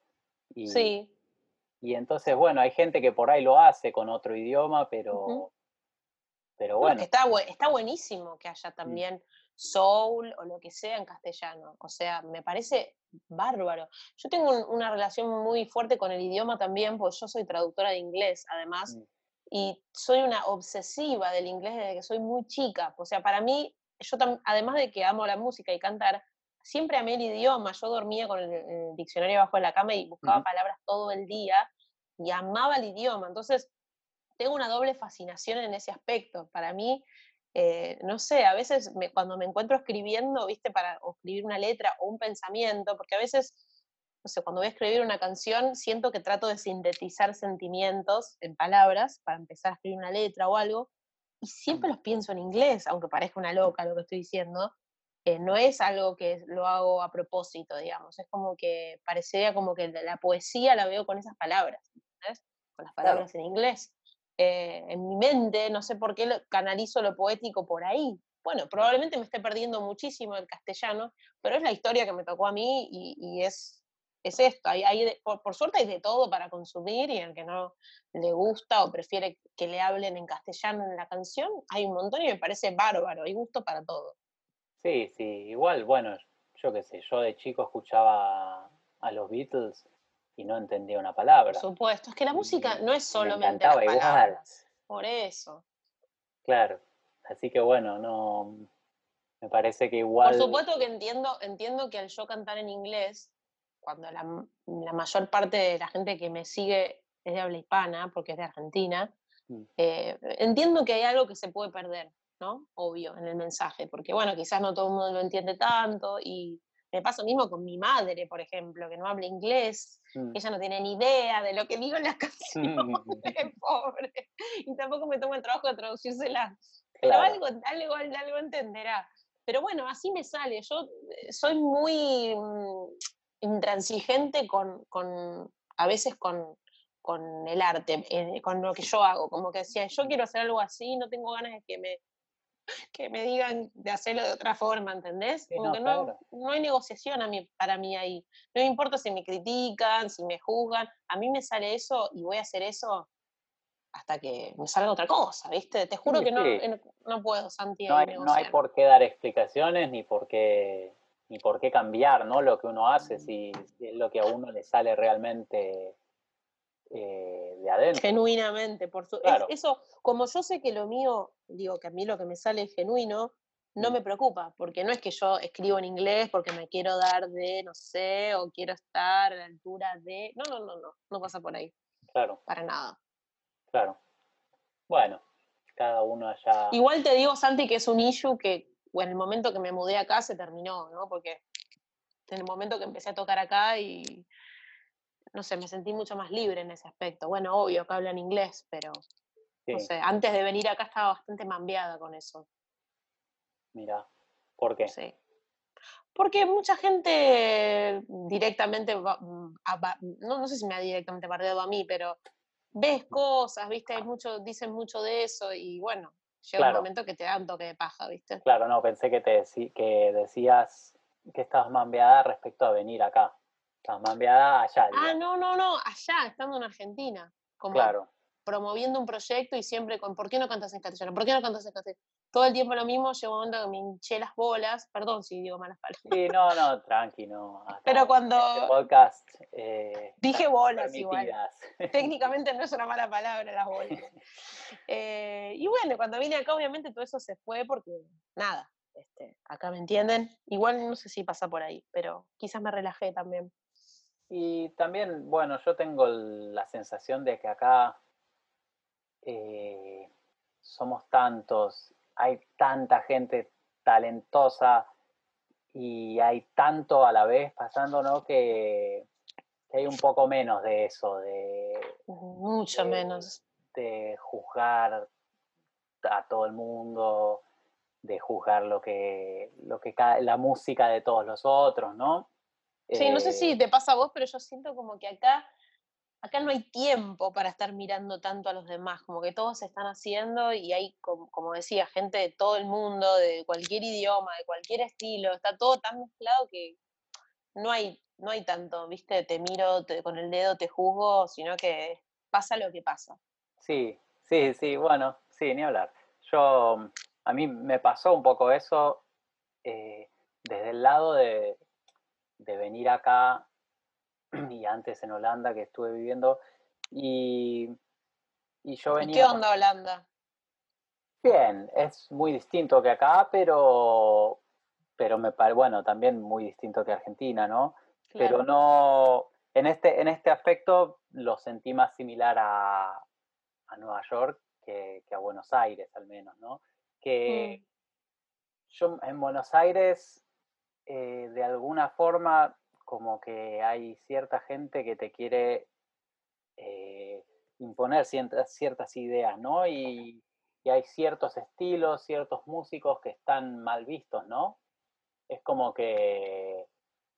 B: Y, sí.
A: Y entonces, bueno, hay gente que por ahí lo hace con otro idioma, pero, pero bueno.
B: está, está buenísimo que haya también soul o lo que sea en castellano. O sea, me parece bárbaro. Yo tengo una relación muy fuerte con el idioma también, porque yo soy traductora de inglés, además, mm. y soy una obsesiva del inglés desde que soy muy chica. O sea, para mí, yo además de que amo la música y cantar, siempre amé el idioma. Yo dormía con el, diccionario bajo la cama y buscaba palabras todo el día y amaba el idioma. Entonces, tengo una doble fascinación en ese aspecto. Para mí, eh, no sé, a veces cuando me encuentro escribiendo, viste, para escribir una letra o un pensamiento, porque a veces, no sé, cuando voy a escribir una canción, siento que trato de sintetizar sentimientos en palabras para empezar a escribir una letra o algo, y siempre los pienso en inglés, aunque parezca una loca lo que estoy diciendo. Eh, no es algo que lo hago a propósito, digamos, es como que parecería como que la poesía la veo con esas palabras, con las palabras en inglés. Eh, en mi mente, no sé por qué canalizo lo poético por ahí. Bueno, probablemente me esté perdiendo muchísimo el castellano, pero es la historia que me tocó a mí y, es, es esto. Hay, hay por, suerte hay de todo para consumir y el que no le gusta o prefiere que le hablen en castellano en la canción, hay un montón y me parece bárbaro, hay gusto para todo.
A: Sí, sí, igual, bueno, yo qué sé, yo de chico escuchaba a los Beatles y no entendía una palabra.
B: Por supuesto, es que la música no es solamente las palabras. Por eso.
A: Claro, así que bueno, no me parece que igual.
B: Por supuesto que entiendo, entiendo que al yo cantar en inglés, cuando la, mayor parte de la gente que me sigue es de habla hispana, porque es de Argentina, mm. eh, entiendo que hay algo que se puede perder, ¿no? Obvio, en el mensaje, porque bueno, quizás no todo el mundo lo entiende tanto y me pasa lo mismo con mi madre, por ejemplo, que no habla inglés, mm. ella no tiene ni idea de lo que digo en las canciones, pobre, y tampoco me tomo el trabajo de traducírselas. Pero algo, algo, algo entenderá. Pero bueno, así me sale. Yo eh, soy muy mm, intransigente con, con, a veces con, con el arte, eh, con lo que yo hago. Como que decía, yo quiero hacer algo así, no tengo ganas de que me que me digan de hacerlo de otra forma, ¿entendés? Como que no, no, hay negociación a mí, para mí ahí. No me importa si me critican, si me juzgan, a mí me sale eso y voy a hacer eso hasta que me salga otra cosa, ¿viste? Te juro que no, no, puedo, Santi.
A: No hay, no hay por qué dar explicaciones ni por qué, ni por qué cambiar ¿no? lo que uno hace si, es lo que a uno le sale realmente eh, de adentro.
B: Genuinamente, por su... eso, como yo sé que lo mío, digo que a mí lo que me sale es genuino, no mm. me preocupa, porque no es que yo escribo en inglés porque me quiero dar de, no sé, o quiero estar a la altura de... No, no, no, no, no pasa por ahí.
A: Claro.
B: Para nada.
A: Claro. Bueno, cada uno allá.
B: Igual te digo, Santi, que es un issue que en el momento que me mudé acá se terminó, ¿no? Porque en el momento que empecé a tocar acá y no sé, me sentí mucho más libre en ese aspecto. Bueno, obvio que hablan inglés, pero no sé, antes de venir acá estaba bastante mambiada con eso.
A: Mira, ¿por qué?
B: Sí. Porque mucha gente directamente, mm, no, no sé si me ha directamente bardeado a mí, pero ves cosas, ¿viste? Hay mucho, dicen mucho de eso y bueno, llega un momento que te da un toque de paja, ¿viste?
A: Claro, no, pensé que, te que decías que estabas mambeada respecto a venir acá. Estabas mambeada allá.
B: Ah, no, no, no, allá, estando en Argentina. Como claro. Promoviendo un proyecto y siempre con, ¿por qué no cantas en castellano? ¿Por qué no cantas en castellano? todo el tiempo lo mismo, un momento que me hinché las bolas, perdón si digo malas palabras.
A: Sí, no, no, tranqui, no.
B: Pero cuando...
A: Este podcast... Eh,
B: dije bolas igual. Técnicamente no es una mala palabra las bolas. Eh, y bueno, cuando vine acá obviamente todo eso se fue porque, nada, este, acá me entienden. Igual no sé si pasa por ahí, pero quizás me relajé también.
A: Y también, bueno, yo tengo la sensación de que acá... Eh, somos tantos hay tanta gente talentosa y hay tanto a la vez pasando, ¿no? Que, hay un poco menos de eso, de...
B: Mucho menos.
A: De juzgar a todo el mundo, de juzgar lo que, lo que la música de todos los otros, ¿no?
B: Sí, no sé si eh, te pasa a vos, pero yo siento como que acá acá no hay tiempo para estar mirando tanto a los demás, como que todos se están haciendo y hay, como, decía, gente de todo el mundo, de cualquier idioma, de cualquier estilo, está todo tan mezclado que no hay, no hay tanto, viste, te miro con el dedo, te juzgo, sino que pasa lo que pasa.
A: Sí, sí, sí, bueno, sí, ni hablar. Yo, a mí me pasó un poco eso eh, desde el lado de, de venir acá y antes en Holanda que estuve viviendo. Y, y yo venía...
B: ¿Qué onda Holanda?
A: Bien, es muy distinto que acá, pero, pero me parece, bueno, también muy distinto que Argentina, ¿no? Pero no, en este, en este aspecto lo sentí más similar a, a Nueva York que, a Buenos Aires, al menos, ¿no? Que mm. yo en Buenos Aires, eh, de alguna forma, como que hay cierta gente que te quiere eh, imponer ciertas, ciertas ideas, ¿no? Y, hay ciertos estilos, ciertos músicos que están mal vistos, ¿no? Es como que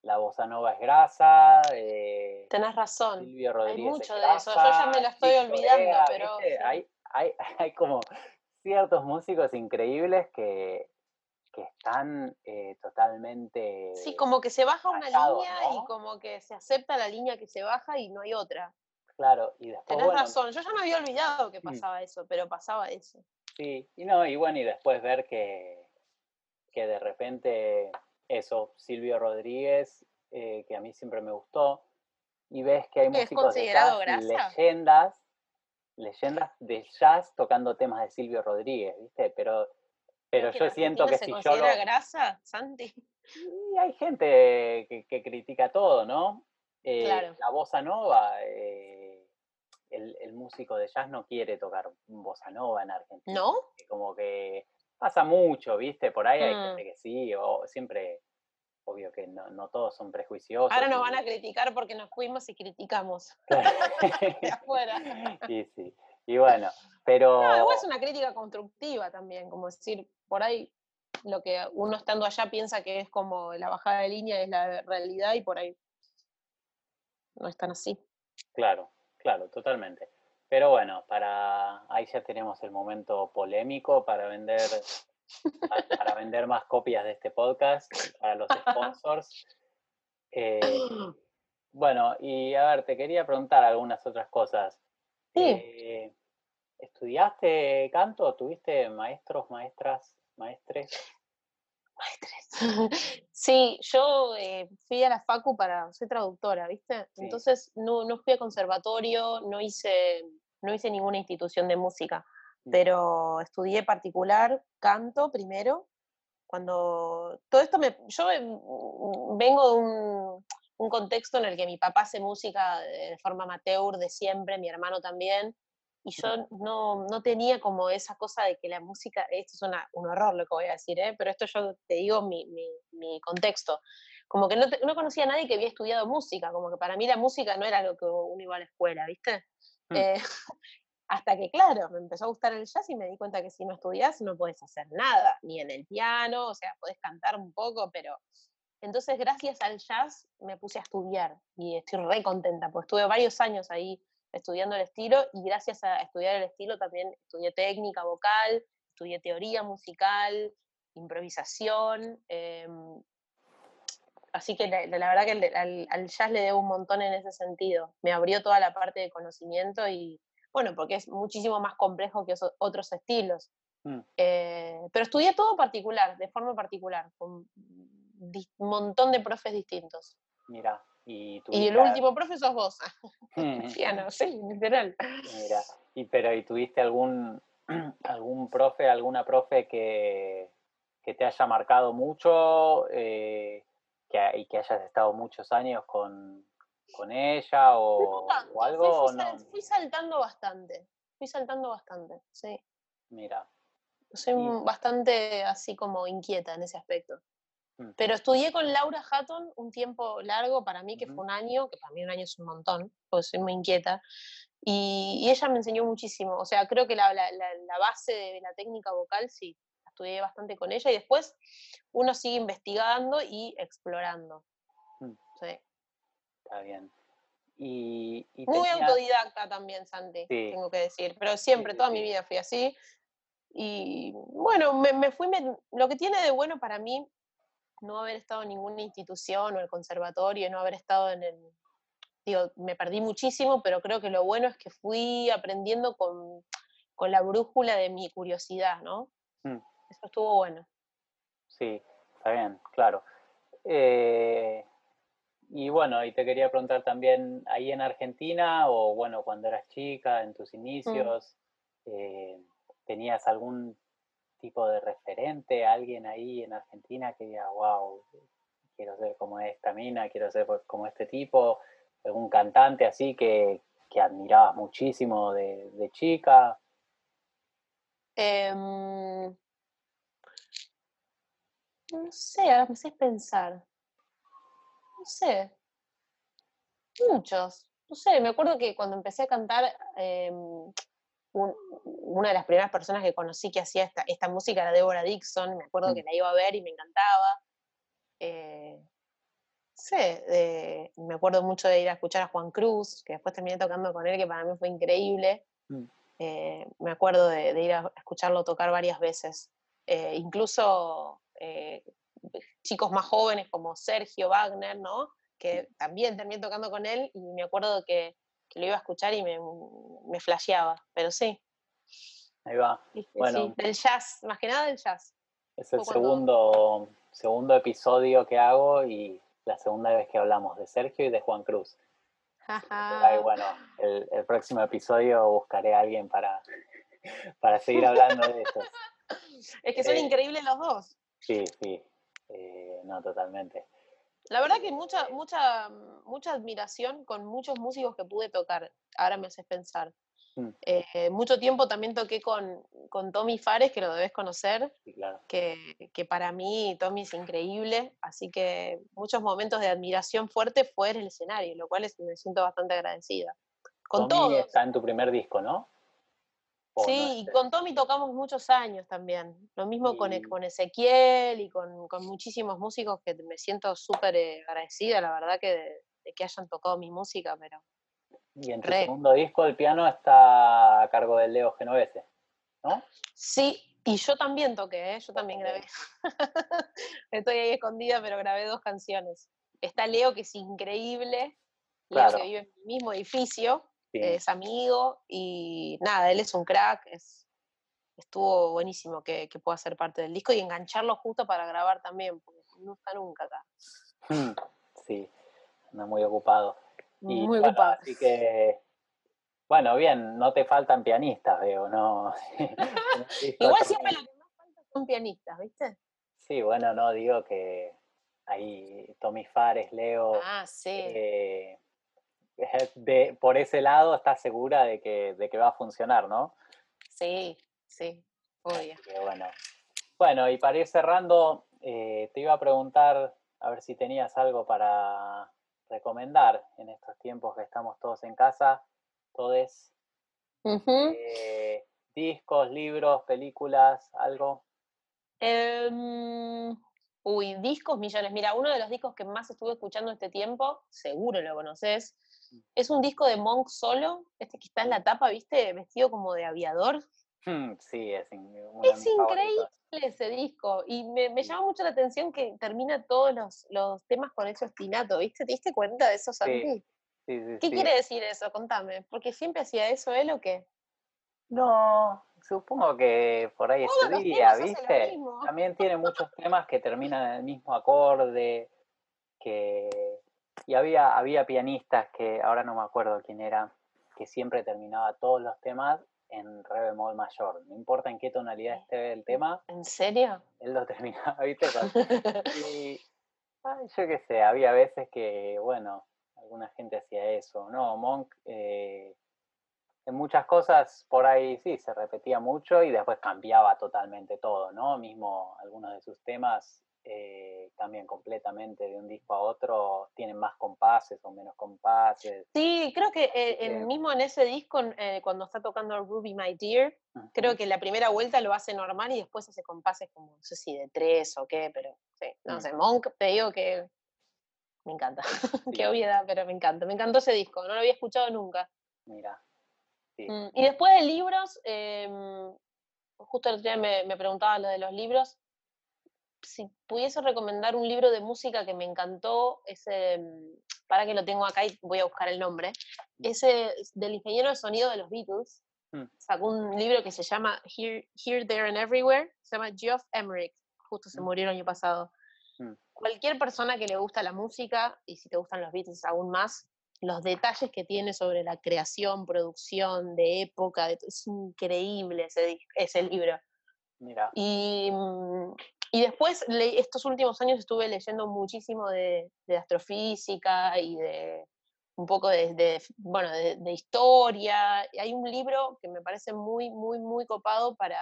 A: la bossa nova es grasa. Eh,
B: Tenés razón. hay mucho de eso. Yo ya me la estoy olvidando, pero.
A: Hay, hay, hay como ciertos músicos increíbles que, que están eh, totalmente...
B: Sí, como que se baja una línea y como que se acepta la línea que se baja y no hay otra.
A: Claro, y después...
B: Tenés razón, yo ya me había olvidado que mm. pasaba eso, pero pasaba eso.
A: Sí, y no, y bueno, y después ver que, que de repente eso, Silvio Rodríguez, eh, que a mí siempre me gustó, y ves que hay músicos de jazz, leyendas, leyendas de jazz tocando temas de Silvio Rodríguez, ¿viste? Pero pero yo siento que si yo lo...
B: grasa, Santi?
A: Y hay gente que, critica todo, ¿no? Eh, la bossa nova, eh, el, músico de jazz no quiere tocar bossa nova en Argentina.
B: ¿No?
A: Como que pasa mucho, ¿viste? Por ahí hay gente mm. que sí, o siempre, obvio que no, todos son prejuiciosos.
B: Ahora nos van a criticar porque nos fuimos y criticamos. de afuera.
A: Y sí. Y bueno, pero...
B: No, es una crítica constructiva también, como decir, por ahí lo que uno estando allá piensa que es como la bajada de línea es la realidad y por ahí no es tan así.
A: Claro, claro, totalmente. Pero bueno, para ahí ya tenemos el momento polémico para vender para, vender más copias de este podcast, para los sponsors. Eh, bueno, y a ver, te quería preguntar algunas otras cosas.
B: Sí.
A: Eh, ¿Estudiaste canto? ¿Tuviste maestros, maestras, maestres?
B: Maestres. Sí, yo eh, fui a la Facu para, soy traductora, ¿viste? Entonces no, no, fui a conservatorio, no hice, no hice ninguna institución de música, mm. pero estudié particular canto primero. Cuando todo esto me. Yo vengo de un, un contexto en el que mi papá hace música de forma amateur de siempre, mi hermano también, y yo no, no, tenía como esa cosa de que la música, esto es un horror lo que voy a decir, ¿eh? pero esto yo te digo mi, mi, mi contexto, como que no, no, conocía a nadie que había estudiado música, como que para mí la música no era lo que uno iba a la escuela, ¿viste? Mm. Eh, hasta que, claro, me empezó a gustar el jazz y me di cuenta que si no estudias no puedes hacer nada, ni en el piano, o sea, puedes cantar un poco, pero... Entonces, gracias al jazz me puse a estudiar y estoy re contenta, porque estuve varios años ahí estudiando el estilo y gracias a estudiar el estilo también estudié técnica vocal, estudié teoría musical, improvisación. Em, así que la, verdad que al, jazz le debo un montón en ese sentido. Me abrió toda la parte de conocimiento y, bueno, porque es muchísimo más complejo que otros estilos. Mm. Eh, pero estudié todo particular, de forma particular, con un montón de profes distintos.
A: Mira,
B: y, el último profe sos vos. Piano, sí, literal.
A: Mira, y, pero ¿y tuviste algún, algún profe, alguna profe que, que te haya marcado mucho eh, que, y que hayas estado muchos años con, con ella o, algo?
B: Fui, o fui saltando bastante, fui saltando bastante, sí.
A: Mira.
B: Soy bastante así como inquieta en ese aspecto. Pero estudié con Laura Hatton un tiempo largo, para mí que fue un año, que para mí un año es un montón, porque soy muy inquieta, y, ella me enseñó muchísimo. O sea, creo que la, base de la técnica vocal sí, estudié bastante con ella, y después uno sigue investigando y explorando.
A: Mm. Sí. Está bien. Y,
B: muy autodidacta también, Santi, tengo que decir, pero siempre, toda mi vida fui así. Y bueno, me, me fui, lo que tiene de bueno para mí no haber estado en ninguna institución o el conservatorio, no haber estado en el... Digo, me perdí muchísimo, pero creo que lo bueno es que fui aprendiendo con, la brújula de mi curiosidad, ¿no? Mm. Eso estuvo bueno.
A: Sí, está bien, claro. Eh, y bueno, y te quería preguntar también, ahí en Argentina, o bueno, cuando eras chica, en tus mm. inicios, eh, ¿tenías algún tipo de referente, alguien ahí en Argentina que diga, wow, quiero ser como esta mina, quiero ser como este tipo, algún cantante así que, que admirabas muchísimo de, chica?
B: Em, no sé, ahora me sé pensar. No sé. Muchos. No sé, me acuerdo que cuando empecé a cantar, em, una de las primeras personas que conocí que hacía esta, esta música era Deborah Dixon, me acuerdo mm. que la iba a ver y me encantaba. Eh, sé, me acuerdo mucho de ir a escuchar a Juan Cruz, que después terminé tocando con él, que para mí fue increíble. Mm. Eh, me acuerdo de, ir a escucharlo tocar varias veces. Eh, incluso chicos más jóvenes como Sergio Wagner, ¿no? Que también terminé tocando con él y me acuerdo que que lo iba a escuchar y me, me flasheaba, pero sí.
A: Ahí va.
B: Bueno, del jazz, más que nada del jazz.
A: Es el segundo, segundo episodio que hago y la segunda vez que hablamos de Sergio y de Juan Cruz. Ahí, bueno, el, el, próximo episodio buscaré a alguien para, para seguir hablando de eso.
B: Es que son eh, increíbles los dos.
A: Sí, sí, eh, no, totalmente.
B: La verdad que mucha, mucha, mucha admiración con muchos músicos que pude tocar. Ahora me haces pensar. Mm. Eh, mucho tiempo también toqué con, con, Tommy Fares, que lo debes conocer, que, que, para mí Tommy es increíble, así que muchos momentos de admiración fuerte fue en el escenario, lo cual es, me siento bastante agradecida.
A: Con Tommy está en tu primer disco, ¿no?
B: Sí, y con Tommy tocamos muchos años también. Lo mismo con, e, con, Ezequiel y con, con, muchísimos músicos que me siento súper eh, agradecida, la verdad, que de, que hayan tocado mi música, pero...
A: Y en tu segundo disco el piano está a cargo de Leo Genovese, ¿no?
B: Sí, Y yo también toqué, ¿eh? yo también grabé. Estoy ahí escondida, pero grabé dos canciones. Está Leo, que es increíble. Leo, que vive en el mismo edificio, es amigo y nada, él es un crack. Es, estuvo buenísimo que, que, pueda ser parte del disco y engancharlo justo para grabar también, porque no está nunca acá.
A: Hmm, sí, anda muy ocupado.
B: muy ocupado.
A: Así que bueno, bien, no te faltan pianistas, veo, ¿no?
B: Igual siempre lo que más falta son pianistas, ¿viste?
A: Sí, bueno, no, digo que ahí Tommy Fares, Leo.
B: Ah, sí.
A: Eh, de, por ese lado estás segura de que, de que va a funcionar, ¿no?
B: Sí, sí, obvio.
A: bueno. bueno, y para ir cerrando, eh, te iba a preguntar a ver si tenías algo para recomendar en estos tiempos que estamos todos en casa todos. Eh, discos, libros, películas, algo.
B: Em, uy, discos millones. Mira, uno de los discos que más estuve escuchando este tiempo, seguro lo conoces. Es un disco de Monk solo, este que está en la tapa, ¿viste? Vestido como de aviador.
A: Sí, es,
B: es increíble ese disco. Y me, llama mucho la atención que termina todos los, temas con ese ostinato, ¿viste? ¿Te diste cuenta de eso, Santi? ¿Qué quiere decir eso? Contame. ¿Porque siempre hacía eso él o qué?
A: No, supongo que por ahí ese día, ¿viste? También tiene muchos temas que terminan en el mismo acorde, que... Y había, había pianistas que, ahora no me acuerdo quién era, que siempre terminaba todos los temas en re bemol mayor. No importa en qué tonalidad esté el tema.
B: ¿En serio?
A: Él lo terminaba, ¿viste? y, yo qué sé, había veces que, bueno, alguna gente hacía eso, ¿no? Monk eh, en muchas cosas por ahí sí se repetía mucho y después cambiaba totalmente todo, ¿no? Mismo algunos de sus temas eh, cambian completamente de un disco a otro, tienen más compases o menos compases.
B: Sí, creo que eh, mismo en ese disco, cuando está tocando Ruby My Dear, creo que la primera vuelta lo hace normal y después hace compases como, no sé si de tres o qué, pero sí, no mm. sé, Monk, te digo que me encanta. Qué obviedad, pero me encanta. Me encantó ese disco, no lo había escuchado nunca.
A: Mira.
B: Mm, y después de libros, em, justo el otro día me, me, preguntaba lo de los libros. Si pudiese recomendar un libro de música que me encantó, ese, para que lo tengo acá y voy a buscar el nombre, mm. ese del ingeniero de sonido de los Beatles, mm. sacó un libro que se llama Here, Here There and Everywhere, se llama Geoff Emerick, justo se murió el año pasado cualquier persona que le gusta la música, y si te gustan los Beatles aún más, los detalles que tiene sobre la creación, producción, de época, es increíble ese, ese libro.
A: Mira.
B: Y, mm, y después, estos últimos años estuve leyendo muchísimo de, de astrofísica y de un poco de, bueno, de, de, historia. Hay un libro que me parece muy, muy, muy copado para,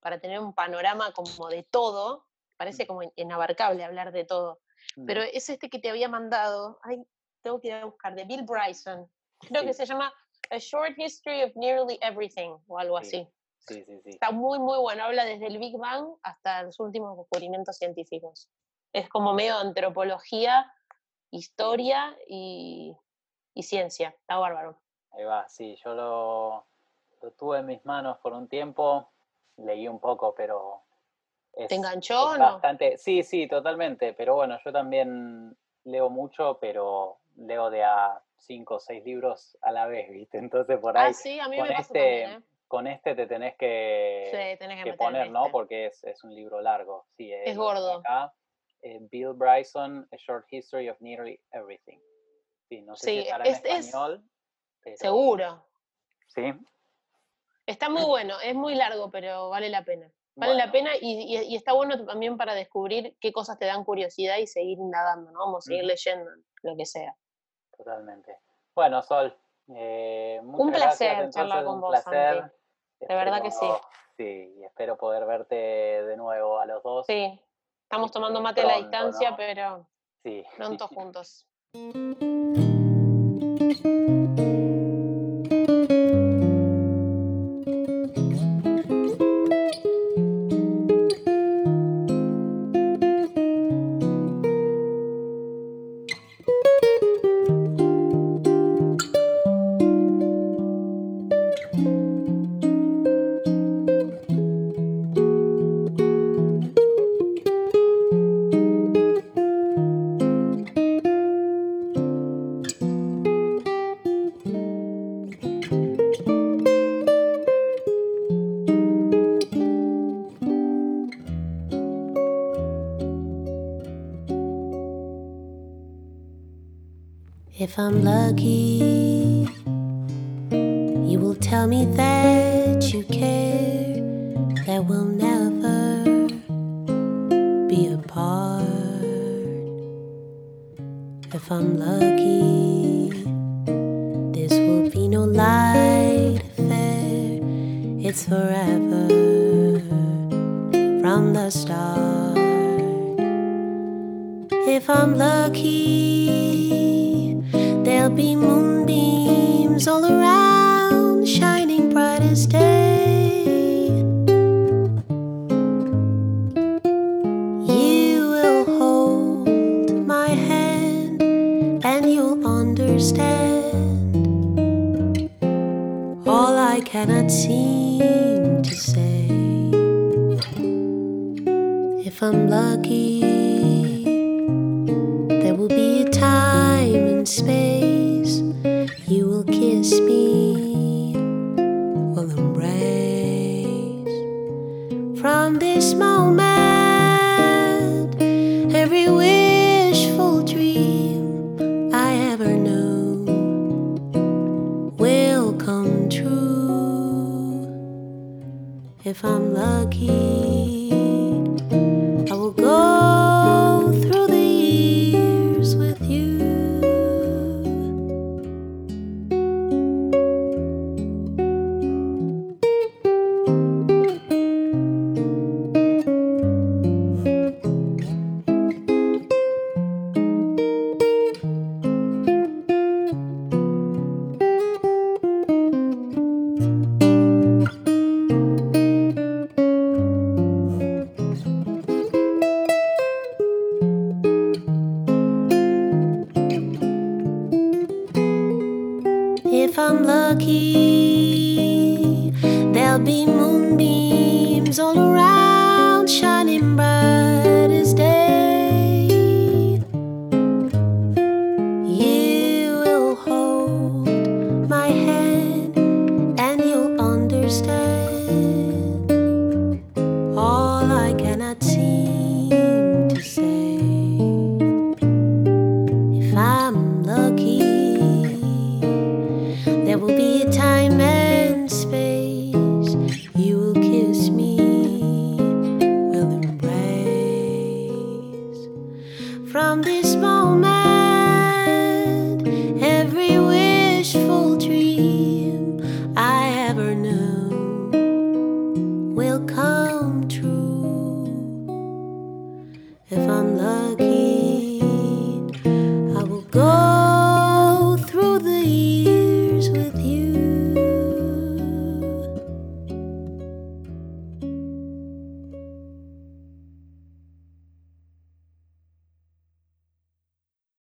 B: para tener un panorama como de todo, parece como inabarcable hablar de todo. Pero es este que te había mandado, ay, tengo que ir a buscar, de Bill Bryson. Creo que se llama A Short History of Nearly Everything o algo así.
A: Sí, sí, sí.
B: Está muy, muy bueno. Habla desde el Big Bang hasta los últimos descubrimientos científicos. Es como medio antropología, historia y, y ciencia. Está bárbaro.
A: Ahí va, sí. Yo lo, lo tuve en mis manos por un tiempo. Leí un poco, pero
B: ¿Te enganchó o no?
A: Bastante, sí, sí, totalmente. Pero bueno, yo también leo mucho, pero leo de a cinco o seis libros a la vez, ¿viste? Entonces por ahí.
B: Ah, sí, a mí con
A: me
B: este,
A: ¿eh? Con este te tenés que,
B: que,
A: poner, ¿no? Porque es, es, un libro largo. Sí,
B: es, gordo.
A: Acá, eh, Bill Bryson, A Short History of Nearly Everything. Sí, no sé si estará en español.
B: Seguro.
A: Sí.
B: Está muy bueno, es muy largo, pero vale la pena. Vale la pena y, está bueno también para descubrir qué cosas te dan curiosidad y seguir indagando, ¿no? Vamos a seguir leyendo, lo que sea.
A: Totalmente. Bueno, Sol, eh,
B: un placer charlar con vos, placer. De verdad que sí.
A: Sí, y espero poder verte de nuevo a los dos.
B: Sí, estamos tomando mate a la distancia, pero
A: sí.
B: pronto juntos.
C: If I'm lucky, you will tell me that you care, that we'll never be apart. If I'm lucky, this will be no light affair, it's forever from the start. If I'm lucky, around.